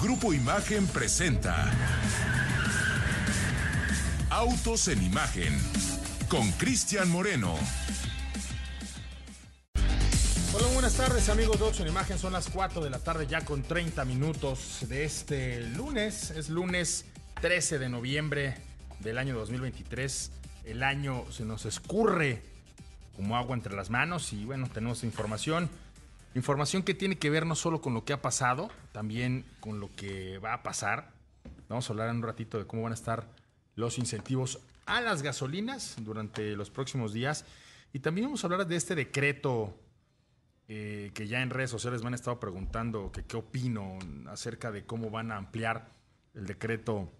Grupo Imagen presenta Autos en Imagen con Cristian Moreno. Hola, buenas tardes amigos de Autos en Imagen. Son las 4 de la tarde ya con 30 minutos de este lunes. Es lunes 13 de noviembre del año 2023. El año se nos escurre como agua entre las manos y bueno, tenemos información. Información que tiene que ver no solo con lo que ha pasado, también con lo que va a pasar. Vamos a hablar en un ratito de cómo van a estar los incentivos a las gasolinas durante los próximos días. Y también vamos a hablar de este decreto eh, que ya en redes sociales me han estado preguntando qué opino acerca de cómo van a ampliar el decreto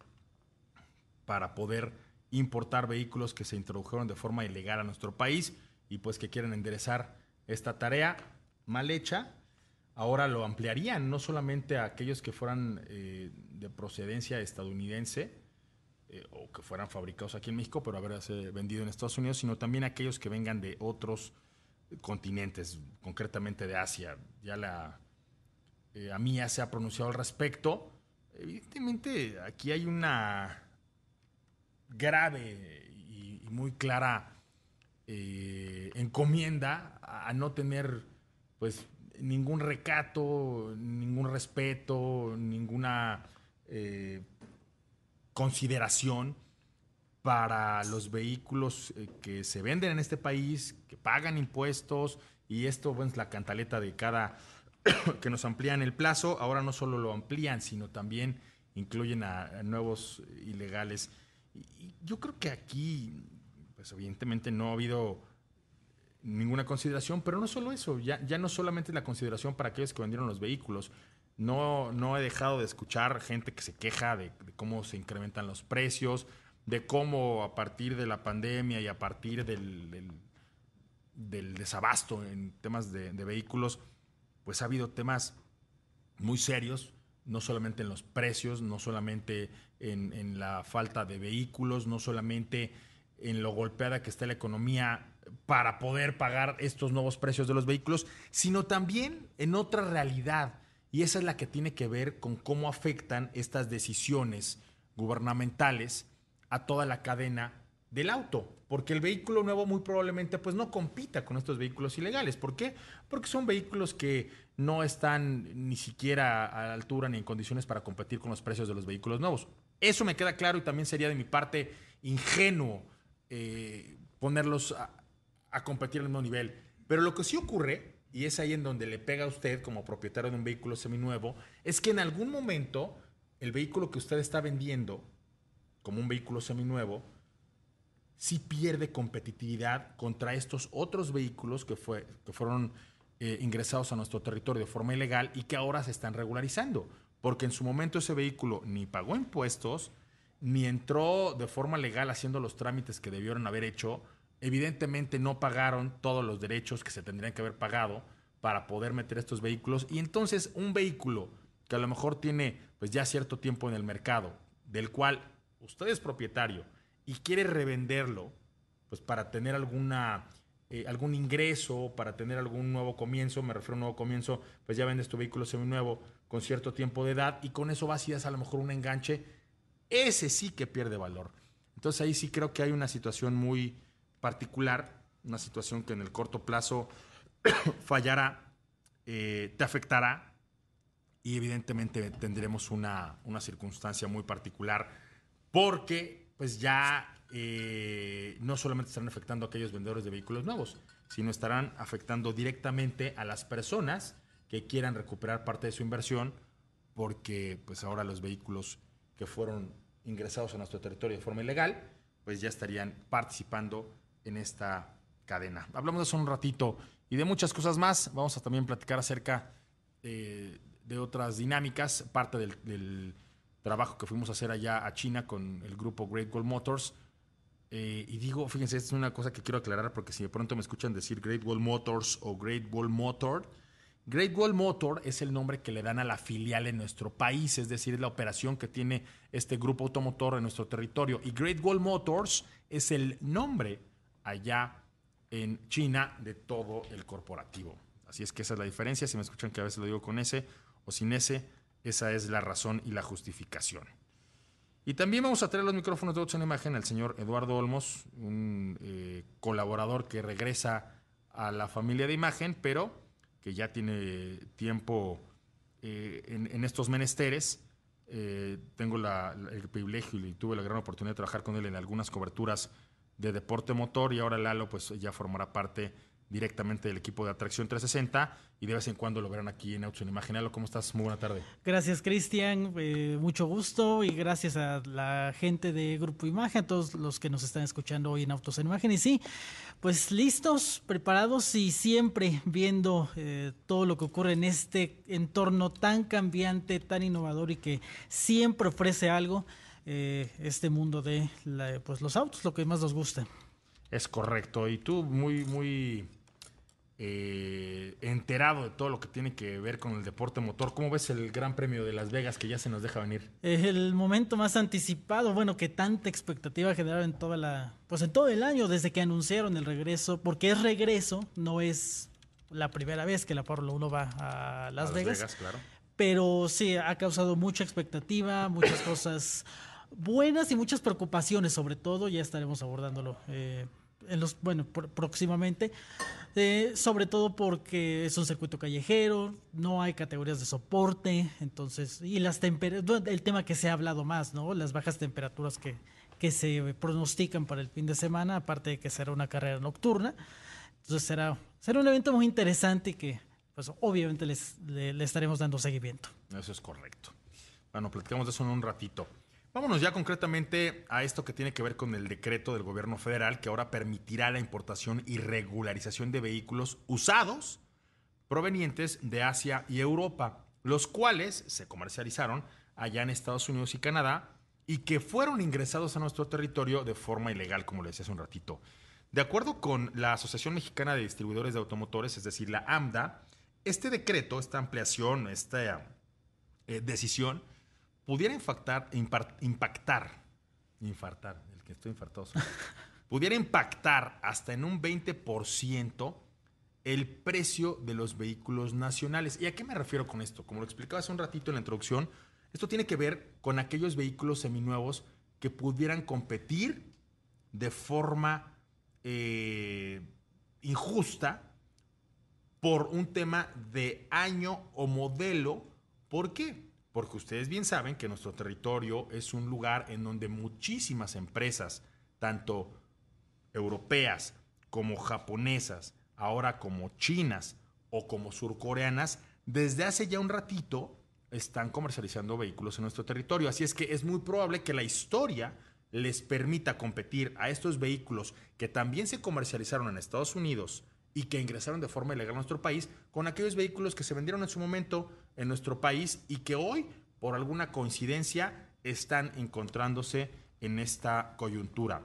para poder importar vehículos que se introdujeron de forma ilegal a nuestro país y pues que quieren enderezar esta tarea mal hecha, ahora lo ampliarían, no solamente a aquellos que fueran eh, de procedencia estadounidense eh, o que fueran fabricados aquí en México, pero haberse vendido en Estados Unidos, sino también a aquellos que vengan de otros continentes, concretamente de Asia. Ya la eh, a mí ya se ha pronunciado al respecto. Evidentemente, aquí hay una grave y, y muy clara encomienda a no tener pues ningún recato, ningún respeto, ninguna eh, consideración para los vehículos eh, que se venden en este país, que pagan impuestos, y esto bueno, es la cantaleta de cada que nos amplían el plazo. Ahora no solo lo amplían, sino también incluyen a, nuevos ilegales. Y yo creo que aquí, pues evidentemente no ha habido ninguna consideración, pero no solo eso, ya, ya no solamente la consideración para aquellos que vendieron los vehículos. No, no he dejado de escuchar gente que se queja de, cómo se incrementan los precios, de cómo a partir de la pandemia y a partir del, del, desabasto en temas de, vehículos, pues ha habido temas muy serios, no solamente en los precios, no solamente en, en la falta de vehículos, no solamente en lo golpeada que está la economía para poder pagar estos nuevos precios de los vehículos, sino también en otra realidad. Y esa es la que tiene que ver con cómo afectan estas decisiones gubernamentales a toda la cadena del auto, porque el vehículo nuevo muy probablemente pues no compita con estos vehículos ilegales. ¿Por qué? Porque son vehículos que no están ni siquiera a la altura ni en condiciones para competir con los precios de los vehículos nuevos. Eso me queda claro y también sería de mi parte ingenuo eh, ponerlos a, competir al mismo nivel. Pero lo que sí ocurre, y es ahí en donde le pega a usted como propietario de un vehículo seminuevo, es que en algún momento el vehículo que usted está vendiendo como un vehículo seminuevo, sí pierde competitividad contra estos otros vehículos que, fue, que fueron eh, ingresados a nuestro territorio de forma ilegal y que ahora se están regularizando. Porque en su momento ese vehículo ni pagó impuestos, ni entró de forma legal haciendo los trámites que debieron haber hecho, evidentemente no pagaron todos los derechos que se tendrían que haber pagado para poder meter estos vehículos. Y entonces un vehículo que a lo mejor tiene pues ya cierto tiempo en el mercado, del cual usted es propietario y quiere revenderlo, pues para tener alguna, eh, algún ingreso, para tener algún nuevo comienzo, me refiero a un nuevo comienzo, pues ya vendes tu vehículo seminuevo con cierto tiempo de edad y con eso vas y das a lo mejor un enganche ese sí que pierde valor. Entonces ahí sí creo que hay una situación muy particular, una situación que en el corto plazo fallará, eh, te afectará y evidentemente tendremos una, circunstancia muy particular porque pues ya eh, no solamente estarán afectando a aquellos vendedores de vehículos nuevos, sino estarán afectando directamente a las personas que quieran recuperar parte de su inversión porque pues ahora los vehículos que fueron ingresados a nuestro territorio de forma ilegal, pues ya estarían participando en esta cadena. Hablamos de eso un ratito y de muchas cosas más. Vamos a también platicar acerca eh, de otras dinámicas, parte del, trabajo que fuimos a hacer allá a China con el grupo Great Wall Motors. Eh, y digo, fíjense, esta es una cosa que quiero aclarar porque si de pronto me escuchan decir Great Wall Motors o Great Wall Motor, Great Wall Motor es el nombre que le dan a la filial en nuestro país, es decir, la operación que tiene este grupo automotor en nuestro territorio. Y Great Wall Motors es el nombre allá en China de todo el corporativo. Así es que esa es la diferencia. Si me escuchan que a veces lo digo con S o sin S, Esa es la razón y la justificación. Y también vamos a traer los micrófonos de Autos en Imagen al señor Eduardo Olmos, un eh, colaborador que regresa a la familia de Imagen, pero que ya tiene tiempo eh, en, estos menesteres. Eh, tengo el privilegio y tuve la gran oportunidad de trabajar con él en algunas coberturas de deporte motor y ahora Lalo pues ya formará parte directamente del equipo de Atracción 360 y de vez en cuando lo verán aquí en Autos en Imagen. ¿cómo estás? Muy buena tarde. Gracias, Cristian. Eh, mucho gusto y gracias a la gente de Grupo Imagen, a todos los que nos están escuchando hoy en Autos en Imagen. Y sí, pues listos, preparados y siempre viendo eh, todo lo que ocurre en este entorno tan cambiante, tan innovador y que siempre ofrece algo. Eh, este mundo de pues los autos, lo que más nos gusta. Es correcto. Y tú muy, muy eh, enterado de todo lo que tiene que ver con el deporte motor. ¿Cómo ves el Gran Premio de Las Vegas que ya se nos deja venir? Es el momento más anticipado, bueno, que tanta expectativa generaron en toda la, pues en todo el año desde que anunciaron el regreso, porque es regreso, no es la primera vez que la Fórmula 1 va a Las, Vegas. claro. Pero sí, ha causado mucha expectativa, muchas cosas buenas y muchas preocupaciones, sobre todo, ya estaremos abordándolo. Eh, bueno, próximamente, eh, sobre todo porque es un circuito callejero, no hay categorías de soporte, entonces, y las temperaturas, el tema que se ha hablado más, ¿no? Las bajas temperaturas que, que se pronostican para el fin de semana, aparte de que será una carrera nocturna, entonces será, será un evento muy interesante y que, pues, obviamente les, le estaremos dando seguimiento. Eso es correcto. Bueno, platicamos de eso en un ratito. Vámonos ya concretamente a esto que tiene que ver con el decreto del gobierno federal que ahora permitirá la importación y regularización de vehículos usados provenientes de Asia y Europa, los cuales se comercializaron allá en Estados Unidos y Canadá y que fueron ingresados a nuestro territorio de forma ilegal, como le decía hace un ratito. De acuerdo con la Asociación Mexicana de Distribuidores de Automotores, es decir, la AMDA, este decreto, esta ampliación, esta eh, decisión, pudiera impactar, impactar, infartar, el que estoy infartado, pudiera impactar hasta en un 20% el precio de los vehículos nacionales. ¿Y a qué me refiero con esto? Como lo explicaba hace un ratito en la introducción, esto tiene que ver con aquellos vehículos seminuevos que pudieran competir de forma eh, injusta por un tema de año o modelo. ¿Por qué? Porque ustedes bien saben que nuestro territorio es un lugar en donde muchísimas empresas, tanto europeas como japonesas, ahora como chinas o como surcoreanas, desde hace ya un ratito están comercializando vehículos en nuestro territorio. Así es que es muy probable que la historia les permita competir a estos vehículos que también se comercializaron en Estados Unidos y que ingresaron de forma ilegal a nuestro país con aquellos vehículos que se vendieron en su momento en nuestro país y que hoy, por alguna coincidencia, están encontrándose en esta coyuntura.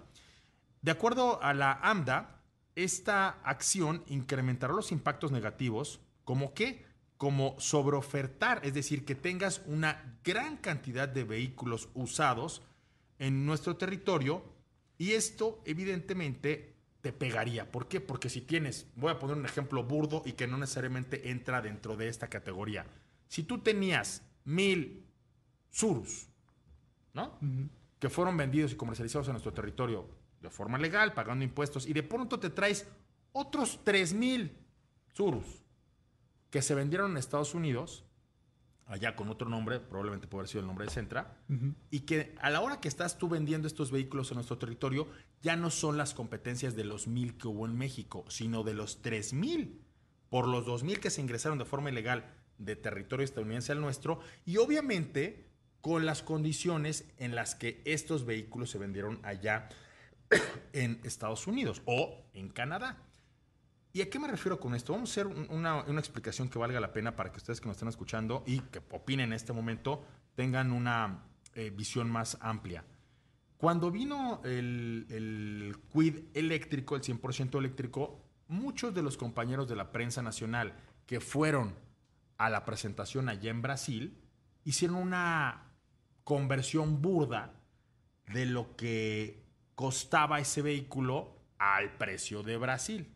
De acuerdo a la AMDA, esta acción incrementará los impactos negativos como que como sobreofertar, es decir, que tengas una gran cantidad de vehículos usados en nuestro territorio y esto evidentemente te pegaría. ¿Por qué? Porque si tienes, voy a poner un ejemplo burdo y que no necesariamente entra dentro de esta categoría. Si tú tenías mil surus, ¿no? Que fueron vendidos y comercializados en nuestro territorio de forma legal, pagando impuestos, y de pronto te traes otros tres mil surus que se vendieron en Estados Unidos allá con otro nombre, probablemente puede haber sido el nombre de Centra, y que a la hora que estás tú vendiendo estos vehículos en nuestro territorio, ya no son las competencias de los mil que hubo en México, sino de los tres mil, por los dos mil que se ingresaron de forma ilegal de territorio estadounidense al nuestro, y obviamente con las condiciones en las que estos vehículos se vendieron allá en Estados Unidos o en Canadá. ¿Y a qué me refiero con esto? Vamos a hacer una, explicación que valga la pena para que ustedes que nos estén escuchando y que opinen en este momento tengan una eh, visión más amplia. Cuando vino el, el Quid eléctrico, el 100% eléctrico, muchos de los compañeros de la prensa nacional que fueron a la presentación allá en Brasil hicieron una conversión burda de lo que costaba ese vehículo al precio de Brasil.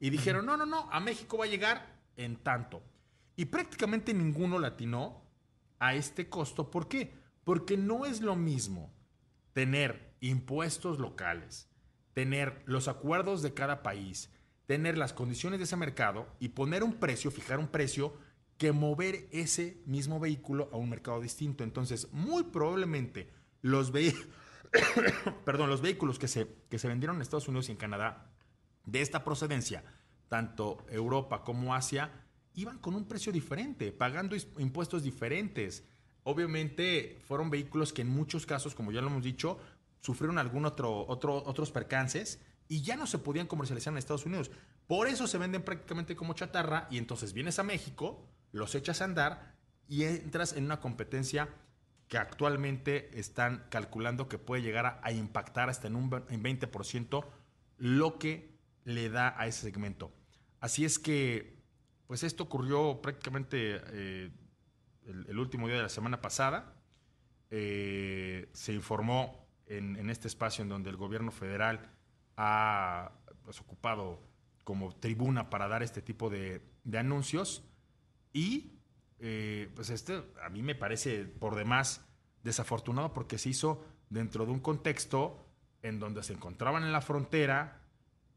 Y dijeron, no, no, no, a México va a llegar en tanto. Y prácticamente ninguno latino a este costo. ¿Por qué? Porque no es lo mismo tener impuestos locales, tener los acuerdos de cada país, tener las condiciones de ese mercado y poner un precio, fijar un precio, que mover ese mismo vehículo a un mercado distinto. Entonces, muy probablemente los, Perdón, los vehículos que se, que se vendieron en Estados Unidos y en Canadá de esta procedencia, tanto Europa como Asia, iban con un precio diferente, pagando impuestos diferentes. Obviamente fueron vehículos que en muchos casos, como ya lo hemos dicho, sufrieron algún otro, otro, otros percances y ya no se podían comercializar en Estados Unidos. Por eso se venden prácticamente como chatarra y entonces vienes a México, los echas a andar y entras en una competencia que actualmente están calculando que puede llegar a, impactar hasta en un 20% lo que le da a ese segmento. Así es que, pues esto ocurrió prácticamente eh, el, último día de la semana pasada. Eh, se informó en, este espacio en donde el gobierno federal ha pues, ocupado como tribuna para dar este tipo de, anuncios y eh, pues este a mí me parece por demás desafortunado porque se hizo dentro de un contexto en donde se encontraban en la frontera,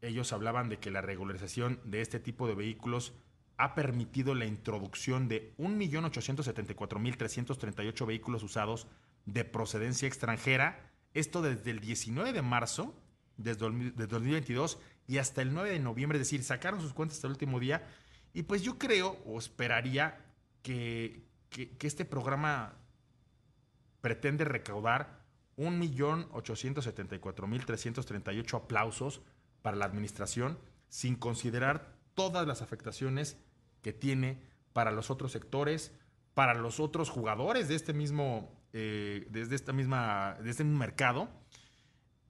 ellos hablaban de que la regularización de este tipo de vehículos ha permitido la introducción de 1.874.338 vehículos usados de procedencia extranjera esto desde el 19 de marzo de 2022 y hasta el 9 de noviembre, es decir, sacaron sus cuentas hasta el último día. Y pues yo creo o esperaría que, este programa pretende recaudar 1.874.338 aplausos para la administración, sin considerar todas las afectaciones que tiene para los otros sectores, para los otros jugadores de este mismo eh, desde esta misma, desde un mercado.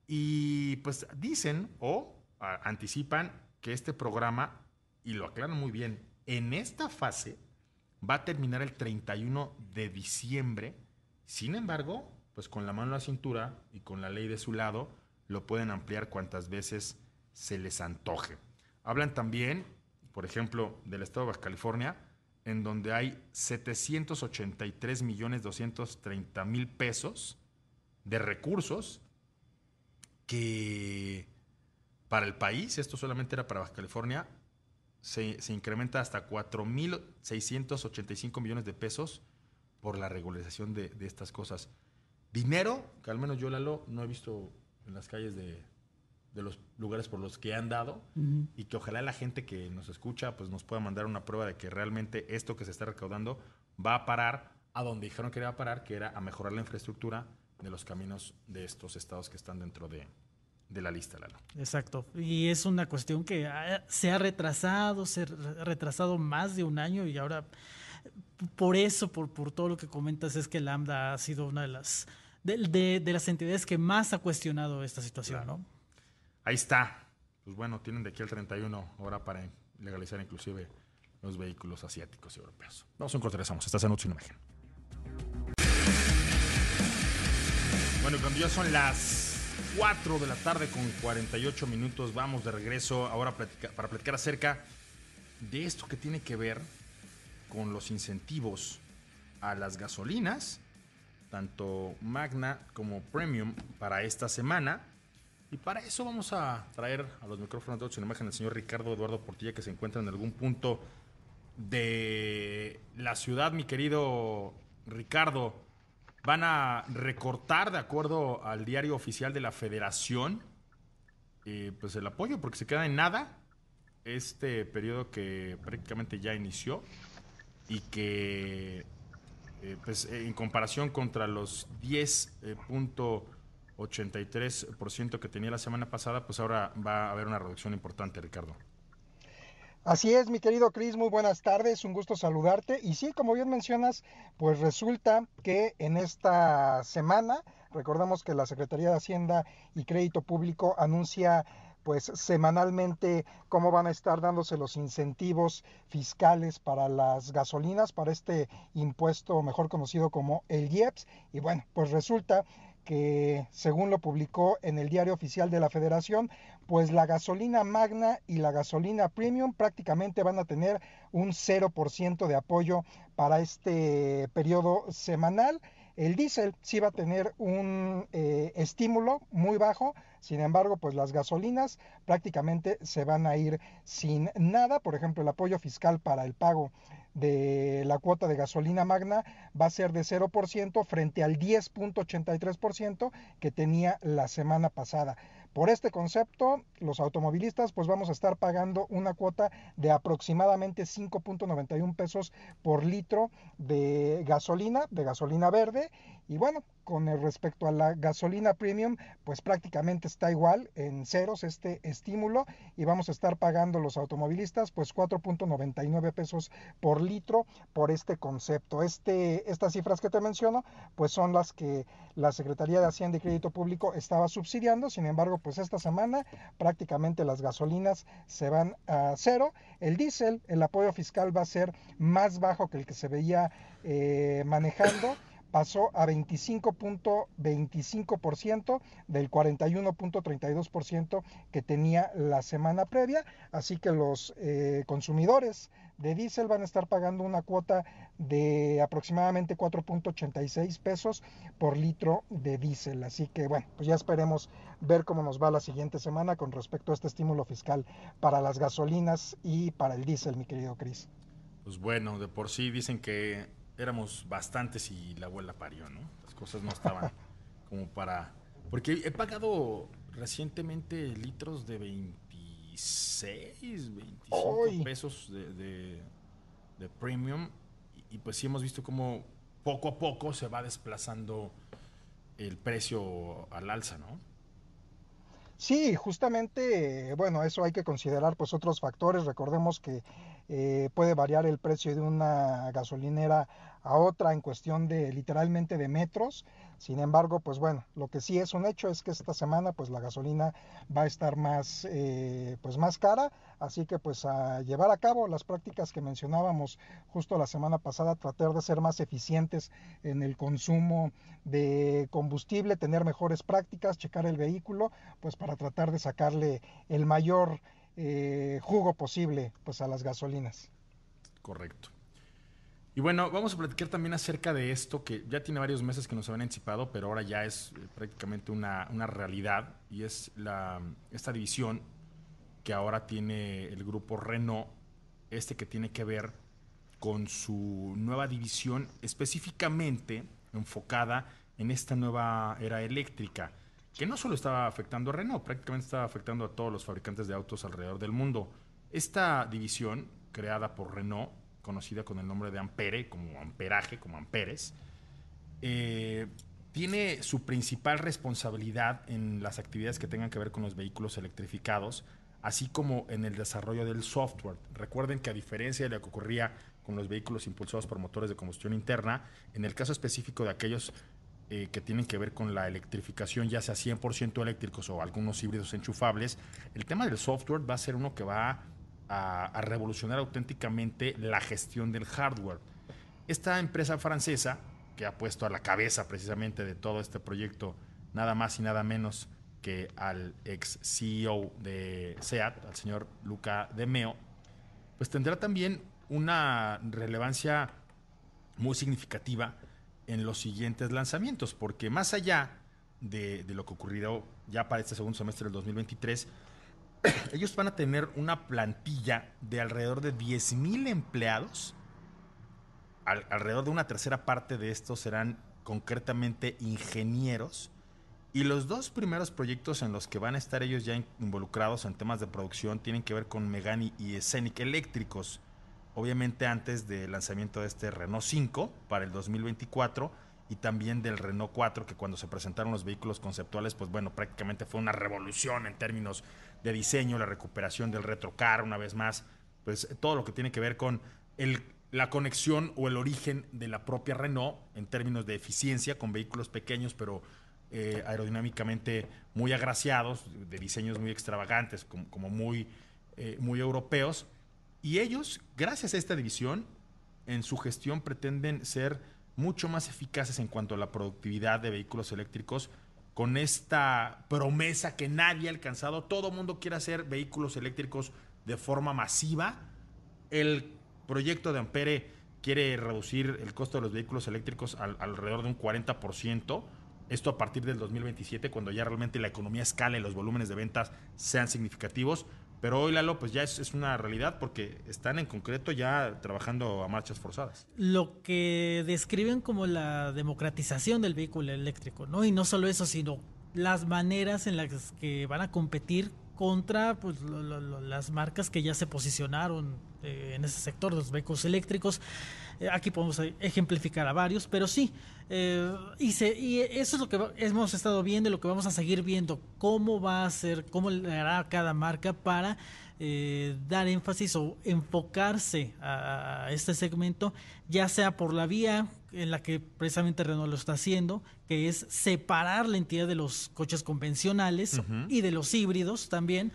Y pues dicen o anticipan que este programa, y lo aclaran muy bien, en esta fase va a terminar el 31 de diciembre. Sin embargo, pues con la mano en la cintura y con la ley de su lado, lo pueden ampliar cuantas veces se les antoje. Hablan también, por ejemplo, del estado de Baja California, en donde hay 783 millones 230 mil pesos de recursos que para el país, esto solamente era para Baja California, se, incrementa hasta 4.685 millones de pesos por la regularización de, de, estas cosas. Dinero, que al menos yo, Lalo, no he visto en las calles de, de los lugares por los que han dado y que ojalá la gente que nos escucha pues nos pueda mandar una prueba de que realmente esto que se está recaudando va a parar a donde dijeron que iba a parar, que era a mejorar la infraestructura de los caminos de estos estados que están dentro de, la lista, Lalo. Exacto. Y es una cuestión que se ha retrasado, se ha retrasado más de un año y ahora por eso, por, por todo lo que comentas, es que Lambda ha sido una de las de, las entidades que más ha cuestionado esta situación, ¿no? Ahí está. Pues bueno, tienen de aquí al 31 ahora para legalizar inclusive los vehículos asiáticos y europeos. Vamos a regresamos. Estás en Sin Imagen. Bueno, cuando ya son las 4 de la tarde con 48 minutos, vamos de regreso ahora para platicar acerca de esto que tiene que ver con los incentivos a las gasolinas, tanto Magna como Premium, para esta semana. Y para eso vamos a traer a los micrófonos de ocho en imagen al señor Ricardo Eduardo Portilla, que se encuentra en algún punto de la ciudad, mi querido Ricardo. Van a recortar, de acuerdo al diario oficial de la Federación, eh, pues el apoyo, porque se queda en nada este periodo que prácticamente ya inició y que, eh, pues en comparación contra los 10 puntos 83% que tenía la semana pasada, pues ahora va a haber una reducción importante, Ricardo. Así es, mi querido Cris, muy buenas tardes, un gusto saludarte. Y sí, como bien mencionas, pues resulta que en esta semana, recordamos que la Secretaría de Hacienda y Crédito Público anuncia pues semanalmente cómo van a estar dándose los incentivos fiscales para las gasolinas, para este impuesto mejor conocido como el IEPS. Y bueno, pues resulta que según lo publicó en el diario oficial de la federación, pues la gasolina magna y la gasolina premium prácticamente van a tener un 0% de apoyo para este periodo semanal. El diésel sí va a tener un eh, estímulo muy bajo, sin embargo, pues las gasolinas prácticamente se van a ir sin nada. Por ejemplo, el apoyo fiscal para el pago de la cuota de gasolina magna va a ser de 0% frente al 10.83% que tenía la semana pasada. Por este concepto, los automovilistas pues vamos a estar pagando una cuota de aproximadamente 5.91 pesos por litro de gasolina, de gasolina verde. Y bueno, con respecto a la gasolina premium, pues prácticamente está igual en ceros este estímulo y vamos a estar pagando los automovilistas pues 4.99 pesos por litro por este concepto. Este, estas cifras que te menciono pues son las que la Secretaría de Hacienda y Crédito Público estaba subsidiando, sin embargo pues esta semana prácticamente las gasolinas se van a cero. El diésel, el apoyo fiscal va a ser más bajo que el que se veía eh, manejando pasó a 25.25% del 41.32% que tenía la semana previa, así que los eh, consumidores de diésel van a estar pagando una cuota de aproximadamente 4.86 pesos por litro de diésel. Así que bueno, pues ya esperemos ver cómo nos va la siguiente semana con respecto a este estímulo fiscal para las gasolinas y para el diésel, mi querido Cris. Pues bueno, de por sí dicen que éramos bastantes y la abuela parió, ¿no? Las cosas no estaban como para... Porque he pagado recientemente litros de 26, 25 pesos de, de, premium y, pues sí hemos visto como poco a poco se va desplazando el precio al alza, ¿no? Sí, justamente, bueno, eso hay que considerar pues otros factores. Recordemos que eh, puede variar el precio de una gasolinera a otra en cuestión de literalmente de metros. Sin embargo, pues bueno, lo que sí es un hecho es que esta semana pues la gasolina va a estar más, eh, pues más cara, así que pues a llevar a cabo las prácticas que mencionábamos justo la semana pasada, tratar de ser más eficientes en el consumo de combustible, tener mejores prácticas, checar el vehículo, pues para tratar de sacarle el mayor eh, jugo posible pues a las gasolinas. Correcto. Y bueno, vamos a platicar también acerca de esto que ya tiene varios meses que nos habían anticipado, pero ahora ya es eh, prácticamente una, realidad y es la, esta división que ahora tiene el grupo Renault, este que tiene que ver con su nueva división específicamente enfocada en esta nueva era eléctrica, que no solo estaba afectando a Renault, prácticamente estaba afectando a todos los fabricantes de autos alrededor del mundo. Esta división, creada por Renault, conocida con el nombre de Ampere, como amperaje, como amperes, eh, tiene su principal responsabilidad en las actividades que tengan que ver con los vehículos electrificados, así como en el desarrollo del software. Recuerden que a diferencia de lo que ocurría con los vehículos impulsados por motores de combustión interna, en el caso específico de aquellos eh, que tienen que ver con la electrificación, ya sea 100% eléctricos o algunos híbridos enchufables, el tema del software va a ser uno que va a, revolucionar auténticamente la gestión del hardware. Esta empresa francesa, que ha puesto a la cabeza precisamente de todo este proyecto, nada más y nada menos que al ex CEO de SEAT, al señor Luca De Meo, pues tendrá también una relevancia muy significativa en los siguientes lanzamientos, porque más allá de, de, lo que ocurrirá ya para este segundo semestre del 2023, ellos van a tener una plantilla de alrededor de 10.000 empleados. alrededor de una tercera parte de estos serán concretamente ingenieros. Y los dos primeros proyectos en los que van a estar ellos ya involucrados en temas de producción tienen que ver con Megani y Scenic eléctricos. Obviamente antes del lanzamiento de este Renault 5 para el 2024 y también del Renault 4 que cuando se presentaron los vehículos conceptuales pues bueno prácticamente fue una revolución en términos de diseño, la recuperación del retrocar, una vez más, pues todo lo que tiene que ver con el, la conexión o el origen de la propia Renault en términos de eficiencia con vehículos pequeños, pero eh, aerodinámicamente muy agraciados, de diseños muy extravagantes, como, muy, eh, muy europeos. Y ellos, gracias a esta división, en su gestión pretenden ser mucho más eficaces en cuanto a la productividad de vehículos eléctricos con esta promesa que nadie ha alcanzado. Todo mundo quiere hacer vehículos eléctricos de forma masiva. El proyecto de Ampere quiere reducir el costo de los vehículos eléctricos alrededor de un 40%. Esto a partir del 2027, cuando ya realmente la economía escala y los volúmenes de ventas sean significativos. Pero hoy, Lalo, pues ya es, una realidad porque están en concreto ya trabajando a marchas forzadas. Lo que describen como la democratización del vehículo eléctrico, ¿no? Y no solo eso, sino las maneras en las que van a competir contra pues, las marcas que ya se posicionaron eh, en ese sector los vehículos eléctricos. Eh, aquí podemos ejemplificar a varios, pero sí, eh, y, y, eso es lo que hemos estado viendo y lo que vamos a seguir viendo, cómo va a ser, cómo le hará cada marca para eh, dar énfasis o enfocarse a, este segmento, ya sea por la vía en la que precisamente Renault lo está haciendo, que es separar la entidad de los coches convencionales y de los híbridos también,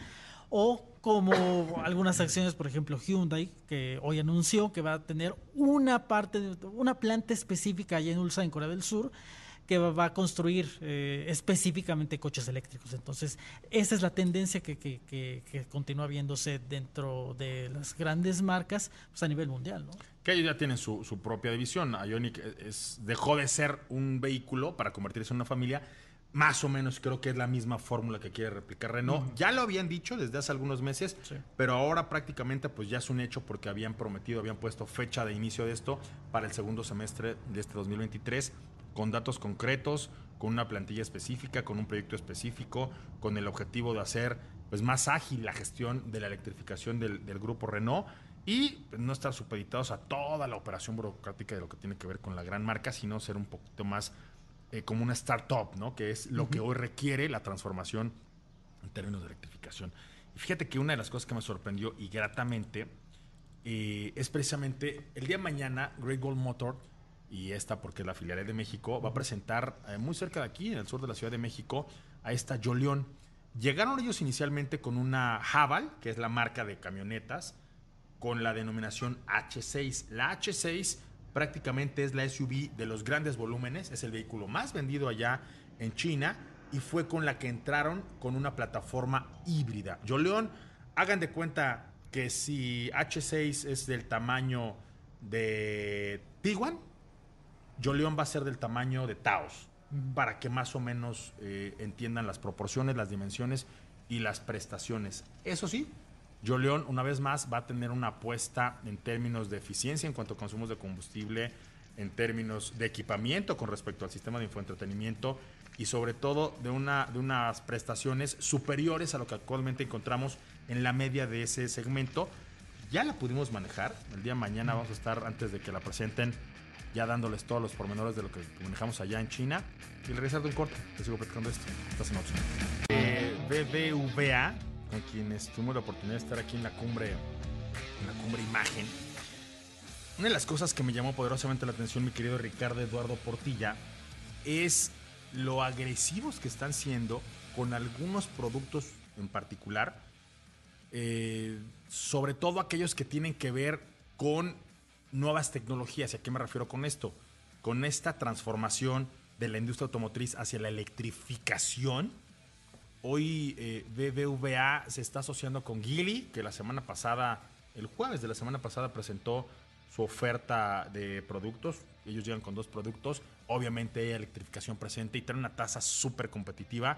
o como algunas acciones, por ejemplo Hyundai, que hoy anunció que va a tener una parte, una planta específica allá en Ulsan, en Corea del Sur, que va a construir eh, específicamente coches eléctricos. Entonces, esa es la tendencia que, que, continúa viéndose dentro de las grandes marcas pues, a nivel mundial. ¿no? Que ellos ya tienen su, su propia división. Ionic es, dejó de ser un vehículo para convertirse en una familia más o menos creo que es la misma fórmula que quiere replicar Renault. Ya lo habían dicho desde hace algunos meses, pero ahora prácticamente pues ya es un hecho porque habían prometido, habían puesto fecha de inicio de esto para el segundo semestre de este 2023 con datos concretos, con una plantilla específica, con un proyecto específico, con el objetivo de hacer pues más ágil la gestión de la electrificación del, del grupo Renault. Y pues, no estar supeditados a toda la operación burocrática de lo que tiene que ver con la gran marca, sino ser un poquito más eh, como una startup, ¿no? Que es lo que hoy requiere la transformación en términos de electrificación. Y fíjate que una de las cosas que me sorprendió y gratamente eh, es precisamente el día de mañana Great Gold Motor y esta porque es la filial de México va a presentar eh, muy cerca de aquí en el sur de la Ciudad de México a esta Jolion. Llegaron ellos inicialmente con una Haval, que es la marca de camionetas, con la denominación H6. La H6 prácticamente es la SUV de los grandes volúmenes, es el vehículo más vendido allá en China y fue con la que entraron con una plataforma híbrida. Yo León, hagan de cuenta que si H6 es del tamaño de Tiguan, Yo León va a ser del tamaño de Taos, para que más o menos eh, entiendan las proporciones, las dimensiones y las prestaciones. Eso sí, yo León, una vez más, va a tener una apuesta en términos de eficiencia en cuanto a consumos de combustible, en términos de equipamiento con respecto al sistema de infoentretenimiento y sobre todo de, una, de unas prestaciones superiores a lo que actualmente encontramos en la media de ese segmento. Ya la pudimos manejar. El día de mañana vamos a estar, antes de que la presenten, ya dándoles todos los pormenores de lo que manejamos allá en China. Y regresar de un corte, te sigo esto. Estás en BBVA con quienes tuvimos la oportunidad de estar aquí en la cumbre, en la cumbre imagen. Una de las cosas que me llamó poderosamente la atención, mi querido Ricardo Eduardo Portilla, es lo agresivos que están siendo con algunos productos en particular, eh, sobre todo aquellos que tienen que ver con nuevas tecnologías. ¿Y a qué me refiero con esto? Con esta transformación de la industria automotriz hacia la electrificación Hoy eh, BBVA se está asociando con Gili, que la semana pasada, el jueves de la semana pasada, presentó su oferta de productos. Ellos llegan con dos productos. Obviamente hay electrificación presente y tienen una tasa súper competitiva.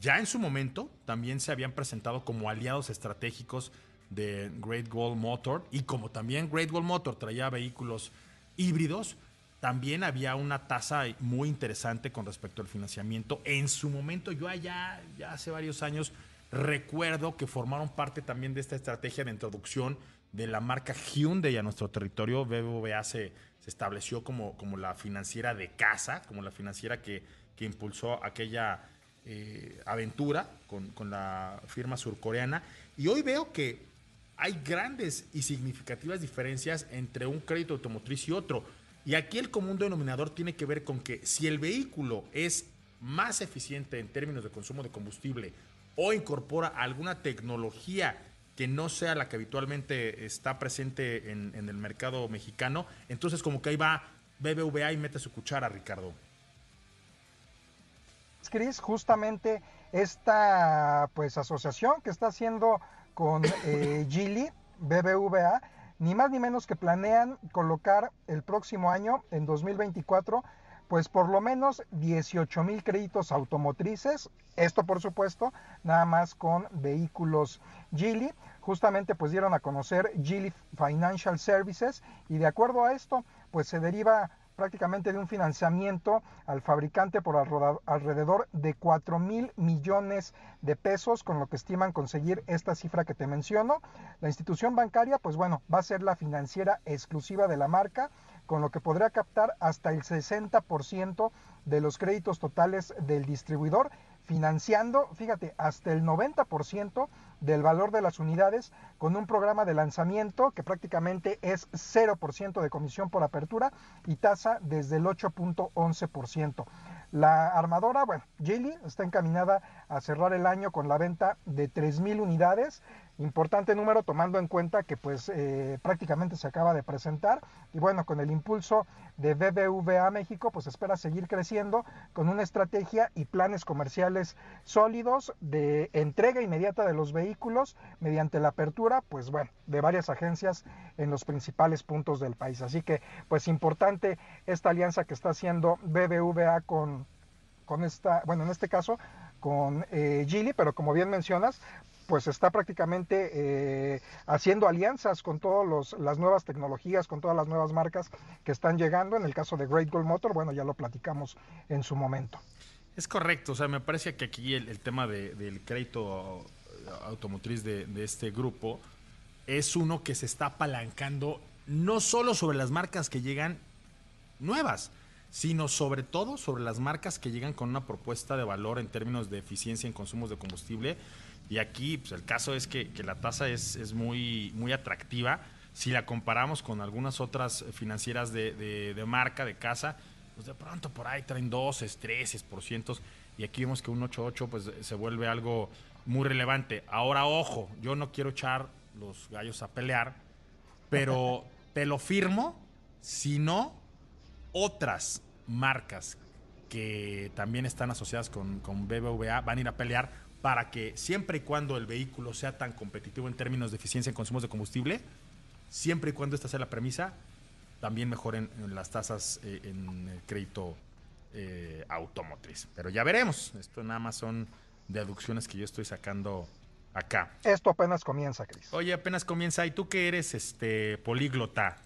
Ya en su momento también se habían presentado como aliados estratégicos de Great Wall Motor y como también Great Wall Motor traía vehículos híbridos, también había una tasa muy interesante con respecto al financiamiento. En su momento, yo allá, ya hace varios años, recuerdo que formaron parte también de esta estrategia de introducción de la marca Hyundai a nuestro territorio. BBVA se, se estableció como, como la financiera de casa, como la financiera que, que impulsó aquella eh, aventura con, con la firma surcoreana. Y hoy veo que hay grandes y significativas diferencias entre un crédito automotriz y otro. Y aquí el común denominador tiene que ver con que si el vehículo es más eficiente en términos de consumo de combustible o incorpora alguna tecnología que no sea la que habitualmente está presente en, el mercado mexicano, entonces como que ahí va BBVA y mete su cuchara, Ricardo. Cris, justamente esta pues asociación que está haciendo con eh, Gili, BBVA, ni más ni menos que planean colocar el próximo año, en 2024, pues por lo menos 18 mil créditos automotrices. Esto, por supuesto, nada más con vehículos Gili. Justamente pues dieron a conocer Gili Financial Services y de acuerdo a esto, pues se deriva prácticamente de un financiamiento al fabricante por alrededor de 4 mil millones de pesos, con lo que estiman conseguir esta cifra que te menciono. La institución bancaria, pues bueno, va a ser la financiera exclusiva de la marca, con lo que podrá captar hasta el 60% de los créditos totales del distribuidor, financiando, fíjate, hasta el 90% del valor de las unidades con un programa de lanzamiento que prácticamente es 0% de comisión por apertura y tasa desde el 8.11%. La armadora, bueno, Geely está encaminada a cerrar el año con la venta de 3.000 unidades Importante número tomando en cuenta que pues eh, prácticamente se acaba de presentar y bueno, con el impulso de BBVA México pues espera seguir creciendo con una estrategia y planes comerciales sólidos de entrega inmediata de los vehículos mediante la apertura pues bueno, de varias agencias en los principales puntos del país. Así que pues importante esta alianza que está haciendo BBVA con, con esta, bueno, en este caso con eh, Gili, pero como bien mencionas, pues está prácticamente eh, haciendo alianzas con todas las nuevas tecnologías, con todas las nuevas marcas que están llegando. En el caso de Great Gold Motor, bueno, ya lo platicamos en su momento. Es correcto, o sea, me parece que aquí el, tema del crédito automotriz de, de, este grupo es uno que se está apalancando no solo sobre las marcas que llegan nuevas, sino sobre todo sobre las marcas que llegan con una propuesta de valor en términos de eficiencia en consumos de combustible y aquí pues, el caso es que, la tasa es, muy, muy atractiva. Si la comparamos con algunas otras financieras de, marca, de casa, pues de pronto por ahí traen 2, 3 por cientos. Y aquí vemos que un 8.8 pues se vuelve algo muy relevante. Ahora, ojo, yo no quiero echar los gallos a pelear, pero te lo firmo si no otras marcas que también están asociadas con, con BBVA van a ir a pelear para que siempre y cuando el vehículo sea tan competitivo en términos de eficiencia en consumos de combustible, siempre y cuando esta sea la premisa, también mejoren las tasas eh, en el crédito eh, automotriz. Pero ya veremos. Esto nada más son deducciones que yo estoy sacando acá. Esto apenas comienza, Cris. Oye, apenas comienza. ¿Y tú que eres este políglota?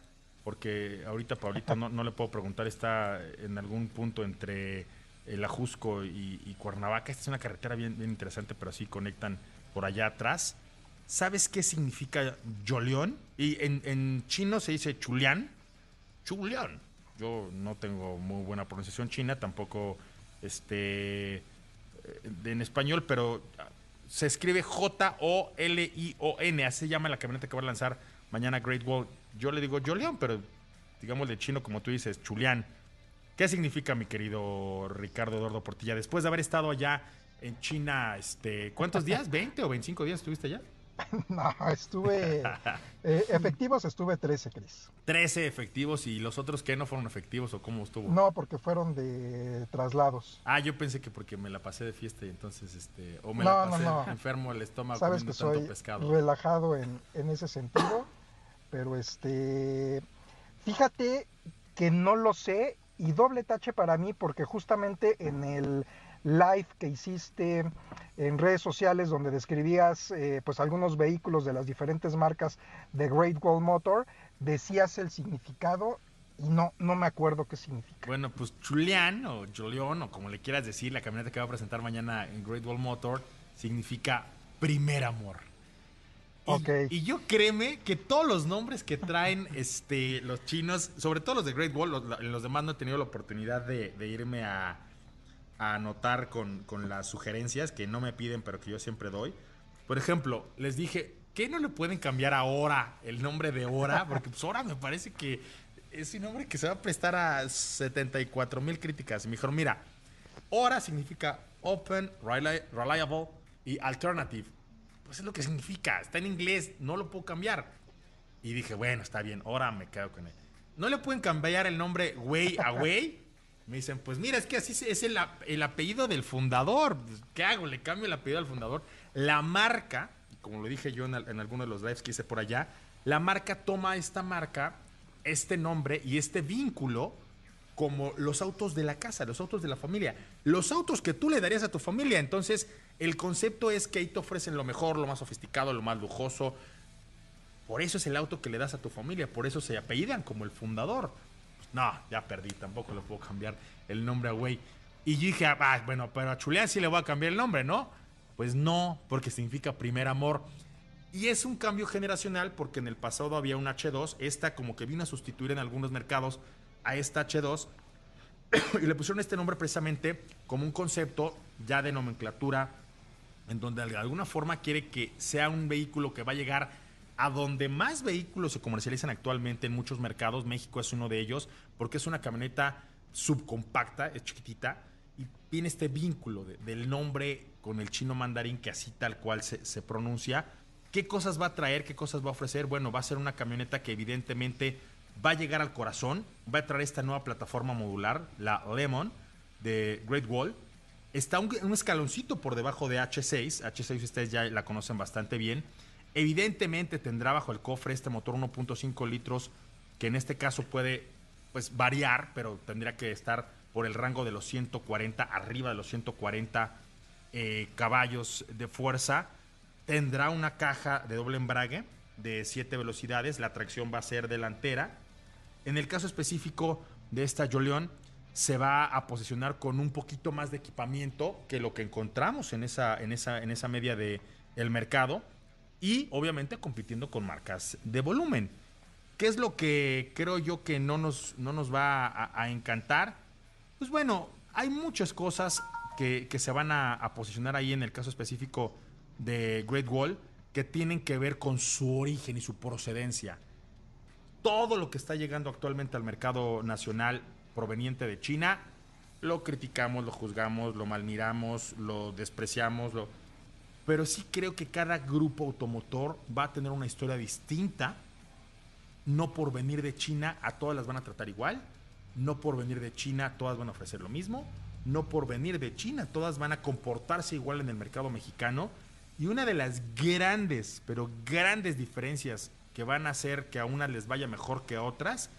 Porque ahorita Paulito no, no le puedo preguntar, está en algún punto entre el Ajusco y, Cuernavaca. Esta es una carretera bien, interesante, pero así conectan por allá atrás. ¿Sabes qué significa Yoleón? Y en, chino se dice Chulián. Chulián. Yo no tengo muy buena pronunciación china, tampoco este, eh, en español, pero se escribe J-O-L-I-O-N. Así llama la camioneta que va a lanzar mañana Great Wall. Yo le digo Yoleón, pero digamos de chino, como tú dices, Chulián. ¿Qué significa, mi querido Ricardo Eduardo Portilla? Después de haber estado allá en China, este, ¿cuántos días? ¿20 o 25 días estuviste allá? No, estuve. Eh, efectivos estuve 13, Cris. 13 efectivos y los otros que no fueron efectivos o cómo estuvo? No, porque fueron de traslados. Ah, yo pensé que porque me la pasé de fiesta y entonces, este. O me la pasé enfermo el estómago Sabes que soy relajado en, en ese sentido, pero este. Fíjate que no lo sé y doble tache para mí porque justamente en el live que hiciste en redes sociales donde describías eh, pues algunos vehículos de las diferentes marcas de Great Wall Motor, decías el significado y no, no me acuerdo qué significa. Bueno, pues Julian o Julián o como le quieras decir, la camioneta que va a presentar mañana en Great Wall Motor significa primer amor. Y, yo créeme que todos los nombres que traen este, los chinos, sobre todo los de Great Wall, los, demás no he tenido la oportunidad de, irme a, anotar con, las sugerencias que no me piden, pero que yo siempre doy. Por ejemplo, les dije, ¿qué no le pueden cambiar ahora el nombre de Hora? Porque pues Hora me parece que es un nombre que se va a prestar a 74 mil críticas. Y me dijeron, mira, Hora significa open, reliable y alternative. Pues es lo que significa. Está en inglés, no lo puedo cambiar. Y dije, bueno, está bien, ahora me quedo con él. ¿No le pueden cambiar el nombre Way a Way? Me dicen, pues mira, es que así es el, el apellido del fundador. ¿Qué hago? Le cambio el apellido al fundador. La marca, como lo dije yo en, en alguno de los lives que hice por allá, la marca toma esta marca, este nombre y este vínculo como los autos de la casa, los autos de la familia, los autos que tú le darías a tu familia. Entonces, el concepto es que ahí te ofrecen lo mejor, lo más sofisticado, lo más lujoso. Por eso es el auto que le das a tu familia, por eso se apellidan como el fundador. Pues, no, ya perdí, tampoco le puedo cambiar el nombre a güey. Y yo dije, ah, bueno, pero a Chuleán sí le voy a cambiar el nombre, ¿no? Pues no, porque significa primer amor. Y es un cambio generacional porque en el pasado había un H2, esta como que vino a sustituir en algunos mercados a esta H2 y le pusieron este nombre precisamente como un concepto ya de nomenclatura en donde de alguna forma quiere que sea un vehículo que va a llegar a donde más vehículos se comercializan actualmente en muchos mercados. México es uno de ellos porque es una camioneta subcompacta, es chiquitita y tiene este vínculo del nombre con el chino mandarín que así tal cual se, se pronuncia ¿Qué cosas va a traer? ¿Qué cosas va a ofrecer? Bueno, va a ser una camioneta que evidentemente va a llegar al corazón, va a traer esta nueva plataforma modular, la Lemon de Great Wall. Está un, escaloncito por debajo de H6. H6 ustedes ya la conocen bastante bien. Evidentemente tendrá bajo el cofre este motor 1.5 litros que en este caso puede pues variar, pero tendría que estar por el rango de los 140, arriba de los 140 eh, caballos de fuerza Tendrá una caja de doble embrague de 7 velocidades, la tracción va a ser delantera. En el caso específico de esta Joleon, se va a posicionar con un poquito más de equipamiento que lo que encontramos en esa, en esa, en esa media del el mercado y obviamente compitiendo con marcas de volumen. ¿Qué es lo que creo yo que no nos, no nos va a, encantar? Pues bueno, hay muchas cosas que, se van a, a, posicionar ahí en el caso específico de Great Wall que tienen que ver con su origen y su procedencia. Todo lo que está llegando actualmente al mercado nacional proveniente de China, lo criticamos, lo juzgamos, lo malmiramos, lo despreciamos, lo... pero sí creo que cada grupo automotor va a tener una historia distinta. No por venir de China a todas las van a tratar igual, no por venir de China todas van a ofrecer lo mismo, no por venir de China todas van a comportarse igual en el mercado mexicano. Y una de las grandes, pero grandes diferencias que van a hacer que a unas les vaya mejor que a otras,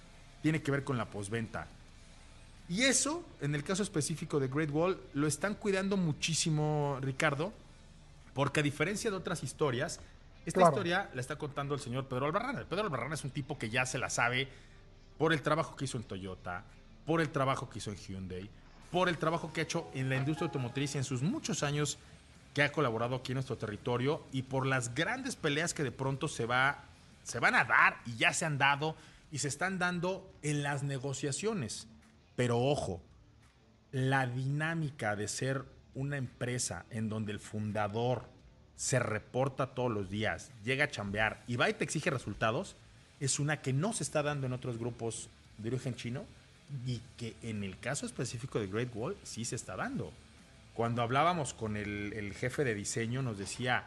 tiene que ver con la posventa. Y eso, en el caso específico de Great Wall, lo están cuidando muchísimo, Ricardo, porque a diferencia de otras historias, esta historia la está contando el señor Pedro Albarrán. Pedro Albarrán es un tipo que ya se la sabe por el trabajo que hizo en Toyota, por el trabajo que hizo en Hyundai, por el trabajo que ha hecho en la industria automotriz en sus muchos años que ha colaborado aquí en nuestro territorio y por las grandes peleas que de pronto se, va, se van a dar y ya se han dado y se están dando en las negociaciones. Pero ojo, la dinámica de ser una empresa en donde el fundador se reporta todos los días, llega a chambear y va y te exige resultados, es una que no se está dando en otros grupos de origen chino y que en el caso específico de Great Wall sí se está dando. Cuando hablábamos con el, jefe de diseño, nos decía,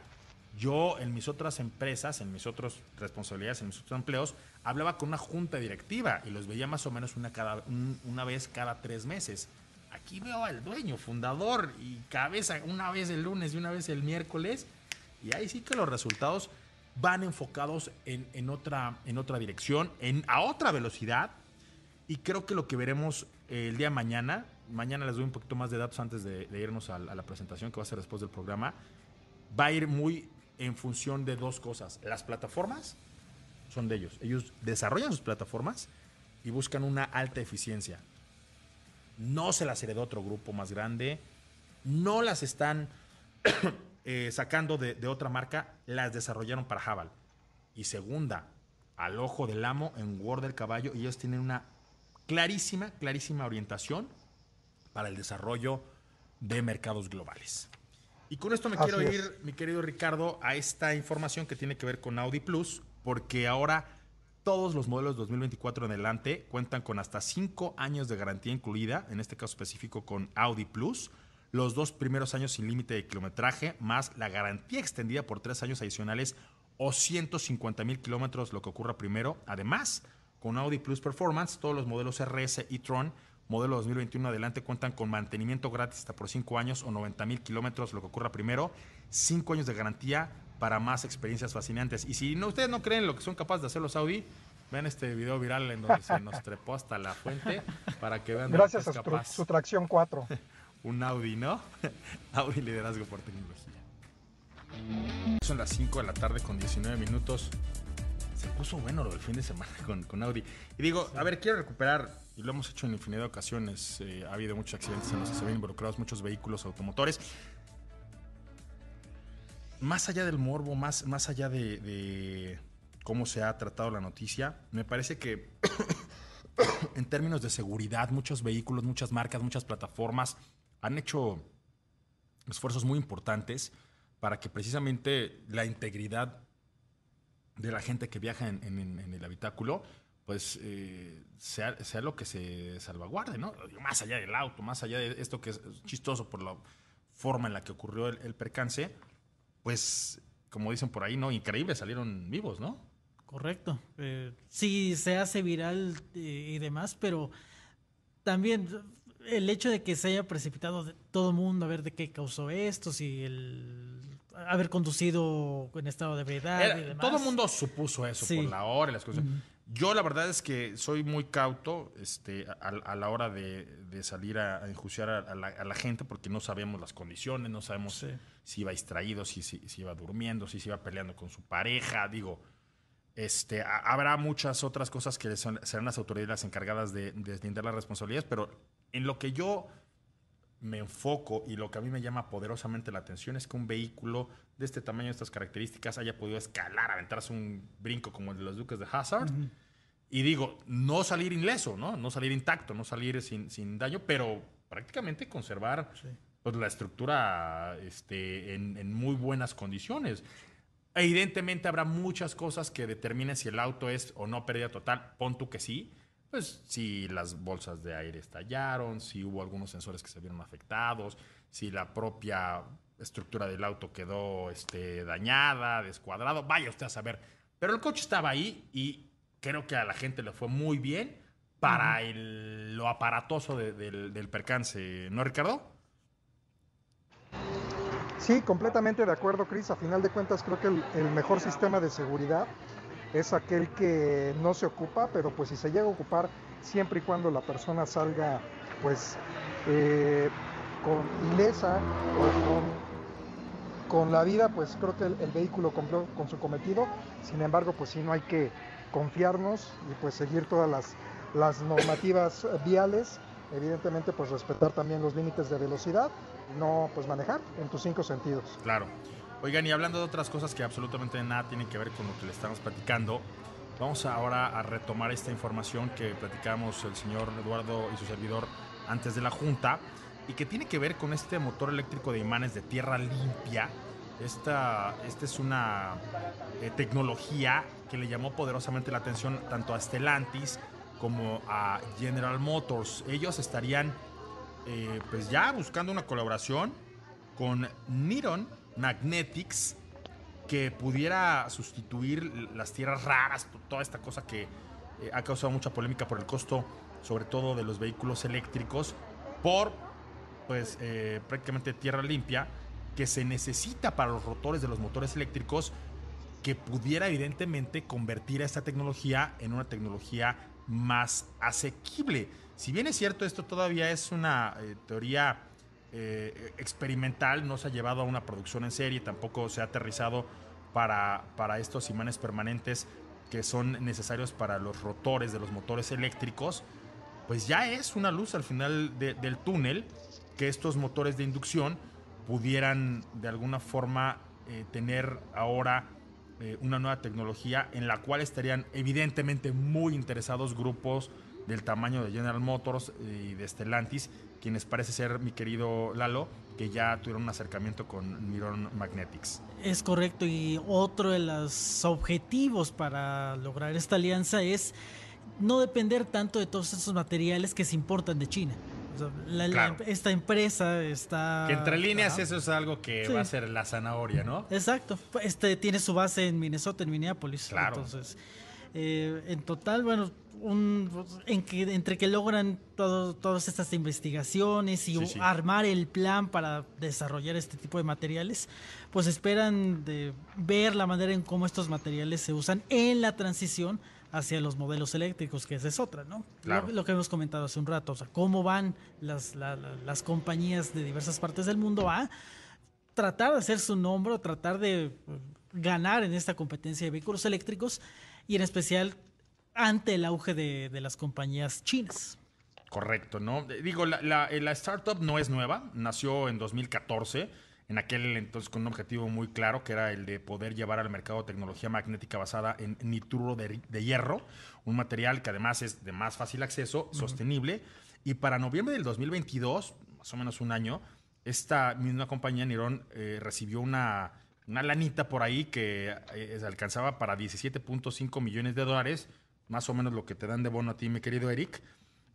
yo en mis otras empresas, en mis otras responsabilidades, en mis otros empleos, hablaba con una junta directiva y los veía más o menos una, cada, una vez cada tres meses. Aquí veo al dueño, fundador, y cabeza una vez el lunes y una vez el miércoles, y ahí sí que los resultados van enfocados en, otra, en otra dirección, en, a otra velocidad, y creo que lo que veremos el día mañana mañana les doy un poquito más de datos antes de, irnos a, la presentación que va a ser después del programa, va a ir muy en función de dos cosas. Las plataformas son de ellos. Ellos desarrollan sus plataformas y buscan una alta eficiencia. No se las heredó otro grupo más grande, no las están eh, sacando de, de, otra marca, las desarrollaron para Jabal. Y segunda, al ojo del amo en Word del Caballo, ellos tienen una clarísima, clarísima orientación para el desarrollo de mercados globales. Y con esto me quiero ir, mi querido Ricardo, a esta información que tiene que ver con Audi Plus, porque ahora todos los modelos 2024 en adelante cuentan con hasta 5 años de garantía incluida, en este caso específico con Audi Plus, los dos primeros años sin límite de kilometraje, más la garantía extendida por tres años adicionales o 150 mil kilómetros, lo que ocurra primero. Además, con Audi Plus Performance, todos los modelos RS y Tron, modelo 2021 adelante, cuentan con mantenimiento gratis hasta por 5 años o 90 mil kilómetros, lo que ocurra primero. 5 años de garantía para más experiencias fascinantes. Y si no, ustedes no creen lo que son capaces de hacer los Audi, vean este video viral en donde se nos trepó hasta la fuente para que vean. Gracias a su, su tracción 4. Un Audi, ¿no? Audi Liderazgo por Tecnología. Son las 5 de la tarde con 19 minutos. Se puso bueno lo del fin de semana con, con Audi. Y digo, a ver, quiero recuperar, y lo hemos hecho en infinidad de ocasiones, eh, ha habido muchos accidentes en los que se ven involucrados muchos vehículos automotores. Más allá del morbo, más, más allá de, de cómo se ha tratado la noticia, me parece que en términos de seguridad, muchos vehículos, muchas marcas, muchas plataformas han hecho esfuerzos muy importantes para que precisamente la integridad de la gente que viaja en, el habitáculo pues eh, sea, sea, lo que se salvaguarde, ¿no? Más allá del auto, más allá de esto que es chistoso por la forma en la que ocurrió el, percance, pues como dicen por ahí, ¿no? Increíble, salieron vivos, ¿no? Correcto. Eh, sí, se hace viral eh, y demás, pero también el hecho de que se haya precipitado todo el mundo a ver de qué causó esto, si el haber conducido en estado de ebriedad y demás. Todo el mundo supuso eso por la hora y las cosas. Yo la verdad es que soy muy cauto este, a, la hora de, salir a, enjuiciar a, la, gente porque no sabemos las condiciones, no sabemos si iba distraído, si, si, iba durmiendo, si se iba peleando con su pareja. Digo, este, habrá muchas otras cosas que serán las autoridades las encargadas de, de deslindar las responsabilidades, pero en lo que yo me enfoco y lo que a mí me llama poderosamente la atención es que un vehículo de este tamaño, de estas características, haya podido escalar, aventarse un brinco como el de los Duques de Hazard. Y digo, no salir ileso, ¿no? No salir intacto, no salir sin, sin daño, pero prácticamente conservar pues, la estructura este, en, en, muy buenas condiciones. Evidentemente habrá muchas cosas que determinen si el auto es o no pérdida total. Pon tú que sí pues si las bolsas de aire estallaron, si hubo algunos sensores que se vieron afectados, si la propia estructura del auto quedó este, dañada, descuadrado, vaya usted a saber. Pero el coche estaba ahí y creo que a la gente le fue muy bien para el, lo aparatoso del, percance, ¿no, Ricardo? Sí, completamente de acuerdo, Cris. A final de cuentas, creo que el mejor sistema de seguridad es aquel que no se ocupa, pero pues si se llega a ocupar, siempre y cuando la persona salga pues eh, con ilesa o con, la vida, pues creo que el, vehículo cumplió con su cometido. Sin embargo, pues sí, no hay que confiarnos y pues seguir todas las, las normativas viales. Evidentemente, pues respetar también los límites de velocidad, no pues manejar en tus cinco sentidos. Claro. Oigan, y hablando de otras cosas que absolutamente nada tienen que ver con lo que le estamos platicando, vamos ahora a retomar esta información que platicamos el señor Eduardo y su servidor antes de la Junta y que tiene que ver con este motor eléctrico de imanes de tierra limpia. Esta, esta es una eh, tecnología que le llamó poderosamente la atención tanto a Stellantis como a General Motors. Ellos estarían eh, pues ya buscando una colaboración con Niron Magnetics que pudiera sustituir las tierras raras, toda esta cosa que eh, ha causado mucha polémica por el costo, sobre todo de los vehículos eléctricos, por pues eh, prácticamente tierra limpia que se necesita para los rotores de los motores eléctricos que pudiera evidentemente convertir a esta tecnología en una tecnología más asequible. Si bien es cierto, esto todavía es una eh, teoría eh, experimental, no se ha llevado a una producción en serie, tampoco se ha aterrizado para, para estos imanes permanentes que son necesarios para los rotores de los motores eléctricos, pues ya es una luz al final del túnel que estos motores de inducción pudieran de alguna forma eh, tener ahora eh, una nueva tecnología en la cual estarían evidentemente muy interesados grupos del tamaño de General Motors y de Stellantis, quienes parece ser mi querido Lalo, que ya tuvieron un acercamiento con Miron Magnetics. Es correcto, y otro de los objetivos para lograr esta alianza es no depender tanto de todos esos materiales que se importan de China. esta empresa está... Que entre líneas eso es algo que va a ser la zanahoria, ¿no? Exacto. Este tiene su base en Minnesota, en Minneapolis. Claro. Entonces, eh, en total, bueno, un, en que, entre que logran todo, todas estas investigaciones y armar el plan para desarrollar este tipo de materiales, pues esperan de ver la manera en cómo estos materiales se usan en la transición hacia los modelos eléctricos, que esa es otra, ¿no? Lo, que hemos comentado hace un rato, o sea, cómo van las, las compañías de diversas partes del mundo a tratar de hacer su nombre, tratar de ganar en esta competencia de vehículos eléctricos y en especial ante el auge de, las compañías chinas. Correcto, ¿no? Digo, la, la, la, startup no es nueva, nació en 2014, en aquel entonces con un objetivo muy claro, que era el de poder llevar al mercado tecnología magnética basada en nitruro de, hierro, un material que además es de más fácil acceso, sostenible, y para noviembre del 2022, más o menos un año, esta misma compañía, Nirón, eh, recibió una, una lanita por ahí que eh, alcanzaba para 17.5 millones de dólares, más o menos lo que te dan de bono a ti, mi querido Eric,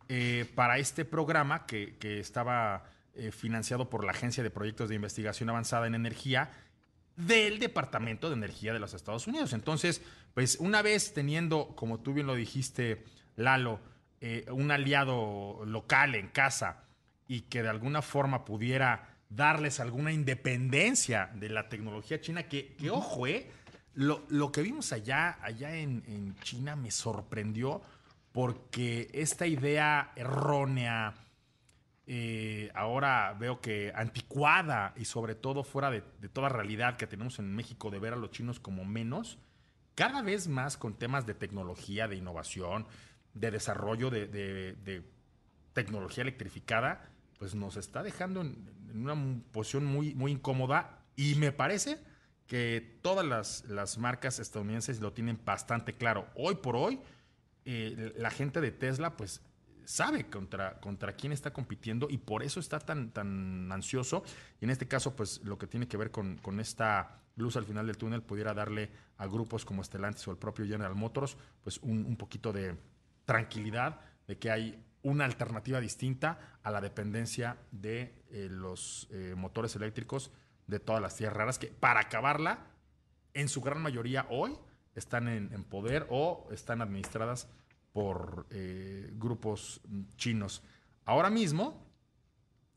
eh, para este programa que, estaba eh, financiado por la Agencia de Proyectos de Investigación Avanzada en Energía del Departamento de Energía de los Estados Unidos. Entonces, pues una vez teniendo, como tú bien lo dijiste, Lalo, un aliado local en casa y que de alguna forma pudiera darles alguna independencia de la tecnología china, que, que ojo, eh, lo, que vimos allá, allá en, China me sorprendió porque esta idea errónea, eh, ahora veo que anticuada y sobre todo fuera de, toda realidad que tenemos en México de ver a los chinos como menos, cada vez más con temas de tecnología, de innovación, de desarrollo de, tecnología electrificada, pues nos está dejando en, una posición muy, muy incómoda y me parece que todas las, marcas estadounidenses lo tienen bastante claro. Hoy por hoy, eh, la gente de Tesla, pues sabe contra, contra quién está compitiendo y por eso está tan, tan ansioso. Y en este caso, pues lo que tiene que ver con, esta luz al final del túnel pudiera darle a grupos como Stellantis o el propio General Motors, pues un, poquito de tranquilidad de que hay una alternativa distinta a la dependencia de eh, los eh, motores eléctricos de todas las tierras raras que para acabarla, en su gran mayoría hoy, están en, poder o están administradas por eh, grupos chinos. Ahora mismo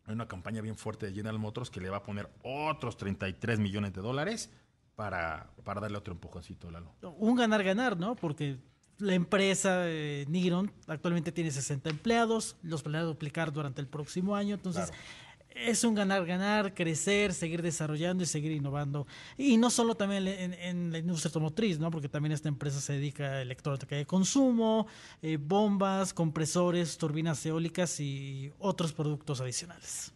hay una campaña bien fuerte de General Motors que le va a poner otros 33 millones de dólares para, para darle otro empujoncito, Lalo. Un ganar-ganar, ¿no? Porque la empresa eh, Niron actualmente tiene 60 empleados, los planea duplicar durante el próximo año, entonces es un ganar-ganar, crecer, seguir desarrollando y seguir innovando. Y no solo también en, la industria automotriz, ¿no? porque también esta empresa se dedica a electrónica de consumo, eh, bombas, compresores, turbinas eólicas y otros productos adicionales.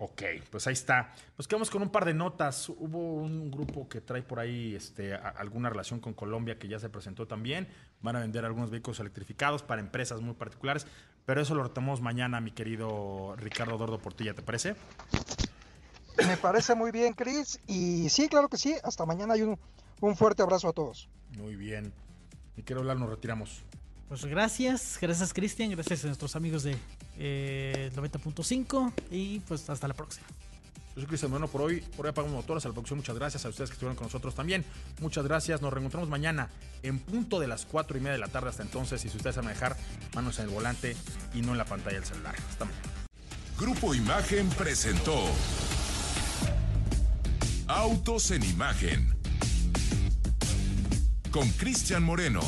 Ok, pues ahí está. Nos quedamos con un par de notas. Hubo un grupo que trae por ahí este, alguna relación con Colombia que ya se presentó también. Van a vender algunos vehículos electrificados para empresas muy particulares, pero eso lo retomamos mañana, mi querido Ricardo Dordo Portilla, ¿te parece? Me parece muy bien, Cris. Y sí, claro que sí. Hasta mañana y un, un fuerte abrazo a todos. Muy bien. Mi querido hablar, nos retiramos. Pues gracias, gracias Cristian, gracias a nuestros amigos de 90.5 eh, y pues hasta la próxima. Yo soy Cristian Bueno por hoy, por hoy apagamos motores a la producción. Muchas gracias a ustedes que estuvieron con nosotros también. Muchas gracias. Nos reencontramos mañana en punto de las 4 y media de la tarde. Hasta entonces, y si ustedes saben dejar manos en el volante y no en la pantalla del celular. Hasta mañana. Grupo Imagen presentó Autos en Imagen con Cristian Moreno.